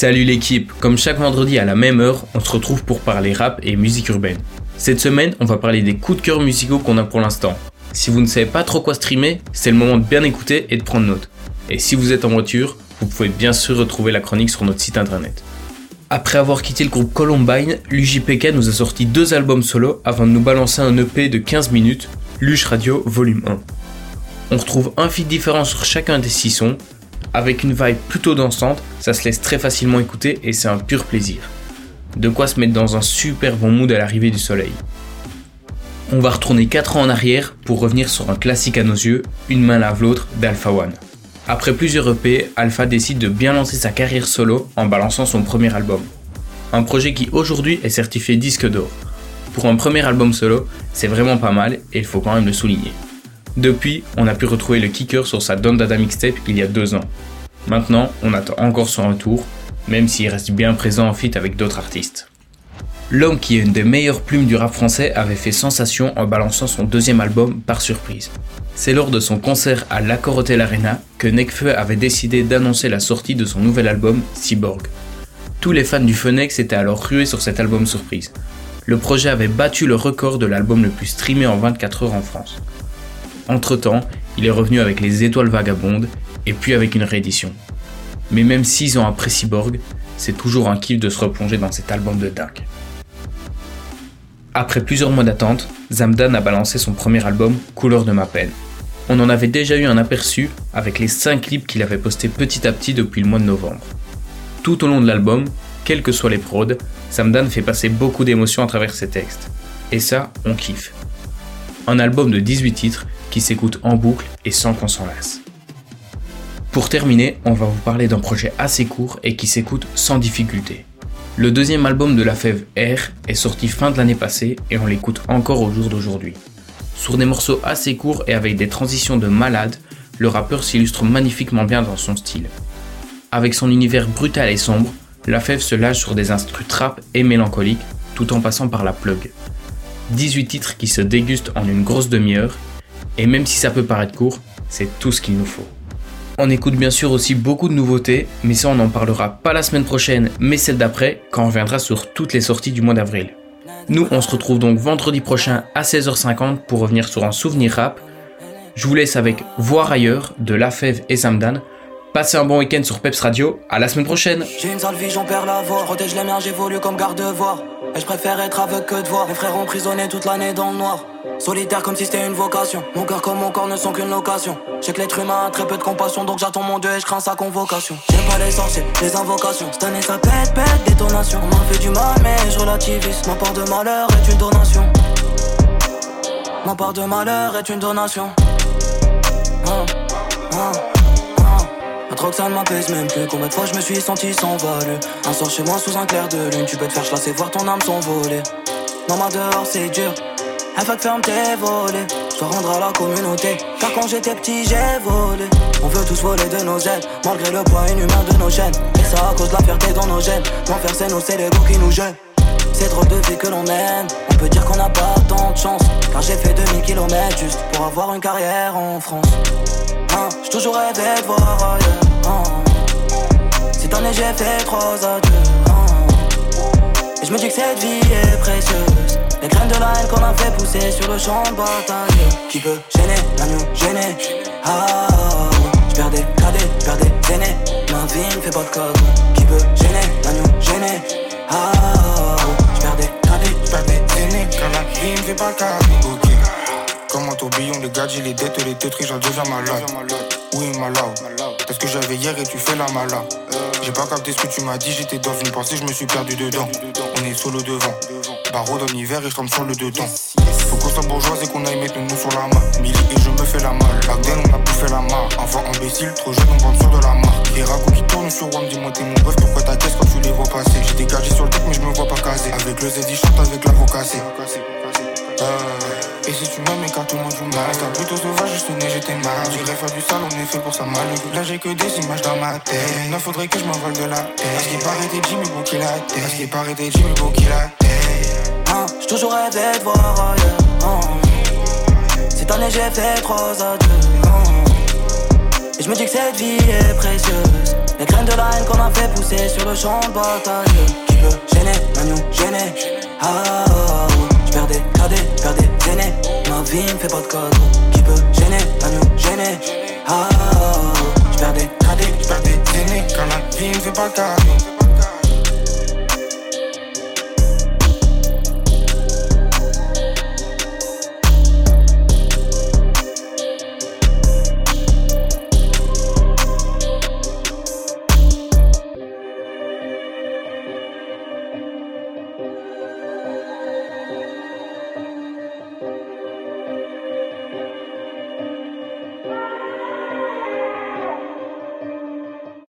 Salut l'équipe, comme chaque vendredi à la même heure, on se retrouve pour parler rap et musique urbaine. Cette semaine, on va parler des coups de cœur musicaux qu'on a pour l'instant. Si vous ne savez pas trop quoi streamer, c'est le moment de bien écouter et de prendre note. Et si vous êtes en voiture, vous pouvez bien sûr retrouver la chronique sur notre site internet. Après avoir quitté le groupe Columbine, l'UJPK nous a sorti deux albums solo avant de nous balancer un EP de 15 minutes, Luche Radio Volume 1. On retrouve un feed différent sur chacun des six sons, avec une vibe plutôt dansante, ça se laisse très facilement écouter et c'est un pur plaisir. De quoi se mettre dans un super bon mood à l'arrivée du soleil. On va retourner 4 ans en arrière pour revenir sur un classique à nos yeux, Une main lave l'autre d'Alpha One. Après plusieurs EP, Alpha décide de bien lancer sa carrière solo en balançant son premier album. Un projet qui aujourd'hui est certifié disque d'or. Pour un premier album solo, c'est vraiment pas mal et il faut quand même le souligner. Depuis, on a pu retrouver le kicker sur sa Don Dada mixtape il y a deux ans. Maintenant, on attend encore son retour, même s'il reste bien présent en feat avec d'autres artistes. L'homme qui est une des meilleures plumes du rap français avait fait sensation en balançant son deuxième album par surprise. C'est lors de son concert à l'Accor Hotel Arena que Nekfeu avait décidé d'annoncer la sortie de son nouvel album Cyborg. Tous les fans du Phoenix étaient alors rués sur cet album surprise. Le projet avait battu le record de l'album le plus streamé en 24 heures en France. Entre-temps, il est revenu avec Les Étoiles Vagabondes et puis avec une réédition. Mais même 6 ans après Cyborg, c'est toujours un kiff de se replonger dans cet album de dingue. Après plusieurs mois d'attente, Zamdan a balancé son premier album, Couleur de ma peine. On en avait déjà eu un aperçu avec les 5 clips qu'il avait postés petit à petit depuis le mois de novembre. Tout au long de l'album, quels que soient les prods, Zamdan fait passer beaucoup d'émotions à travers ses textes. Et ça, on kiffe. Un album de 18 titres qui s'écoute en boucle et sans qu'on s'en lasse. Pour terminer, on va vous parler d'un projet assez court et qui s'écoute sans difficulté. Le deuxième album de La Fève R est sorti fin de l'année passée et on l'écoute encore au jour d'aujourd'hui. Sur des morceaux assez courts et avec des transitions de malade, le rappeur s'illustre magnifiquement bien dans son style. Avec son univers brutal et sombre, La Fève se lâche sur des instrus trap et mélancoliques tout en passant par la plug. 18 titres qui se dégustent en une grosse demi-heure et même si ça peut paraître court, c'est tout ce qu'il nous faut. On écoute bien sûr aussi beaucoup de nouveautés, mais ça on n'en parlera pas la semaine prochaine, mais celle d'après, quand on reviendra sur toutes les sorties du mois d'avril. Nous, on se retrouve donc vendredi prochain à 16h50 pour revenir sur un souvenir rap. Je vous laisse avec Voir ailleurs de La Fève et Samdan. Passez un bon week-end sur Peps Radio. À la semaine prochaine. J'ai une sale j'en perds la voix. Miens, j'évolue comme garde-voir. Je préfère être aveugle que de voir. Mes frères emprisonnés toute l'année dans le noir. Solitaire comme si c'était une vocation. Mon cœur comme mon corps ne sont qu'une location. Je que l'être humain a très peu de compassion, donc j'attends mon dieu et je crains sa convocation. J'aime pas les sorciers, les invocations. Cette année ça pète, pète, détonation. On m'a fait du mal, mais je relativise. Ma part de malheur est une donation. Ma part de malheur est une donation. Ah, ah, drogue ça ne m'apaise même plus. Combien de fois je me suis senti sans valeur. Un soir chez moi sous un clair de lune, tu peux te faire chasser, voir ton âme s'envoler. Maman dehors c'est dur. Elle va te fermer tes volets. Je rendre à la communauté. Car quand j'étais petit, j'ai volé. On veut tous voler de nos ailes, malgré le poids inhumain de nos chaînes. Et ça à cause de la fierté dans nos gènes. L'enfer, c'est nous, c'est qui nous gêne. C'est trop de vie que l'on mène. Peut dire qu'on n'a pas tant de chance. Car j'ai fait 2000 km juste pour avoir une carrière en France. Hein, j'ai toujours rêvé de voir ailleurs. Hein. Cette année, j'ai fait trois adieux. Hein. Et je me dis que cette vie est précieuse. Les graines de la haine qu'on a fait pousser sur le champ de bataille. Qui peut gêner, l'agneau gêné. Ah, ah, ah. j'perds des cadets, j'perds des aînés. Ma vie me fait pas de cadeau. Comme un tourbillon, les gadgets, les dettes, les teuteries, j'ai déjà malade. Oui, malade. Parce que j'avais hier et tu fais la malade. J'ai pas capté ce que tu m'as dit, j'étais dans une pensée, je me suis perdu dedans. On est solo devant. Barreau dans l'hiver et je tombe sur le dedans. Faut qu'on soit bourgeoise et qu'on aille mettre nous sur la main. Milly et je me fais la malle. La on a bouffé la main. Enfant imbécile, trop jeune, on vend sur de la marque. Les ragots qui tournent sur One, dis-moi t'es mon rêve, pourquoi ta caisse quand tu les vois passer? J'ai dégagé sur le deck, mais je me vois pas casé. Avec le Z, chante avec la. Euh, et si tu m'aimes, écarte-moi du mal. T'as plutôt sauvage, je sonnais, j'étais mal. J'irais faire du sale, on est fait pour ça mal. Là, j'ai que des images dans ma tête. Il faudrait que je m'envole de la tête. Parce qu'il paraît des Jimmy Boo qui la tête. Parce qu'il paraît des Jimmy Boo qui la tête. Hein, j'ai toujours rêvé de voir ailleurs. hein. Cette année j'ai fait trois adieux. hein. Et je me dis que cette vie est précieuse. Les graines de la haine qu'on a fait pousser sur le champ de bataille. Qui peut gêner, l'agneau gêner. Ah, oh, faire des KD, faire des gênés. Ma vie me fait pas de cadeau. Qui peut gêner, à nous gêner. Ah, ah, ah. je perds des je perds des gênés. Quand la vie me fait pas de cadeau.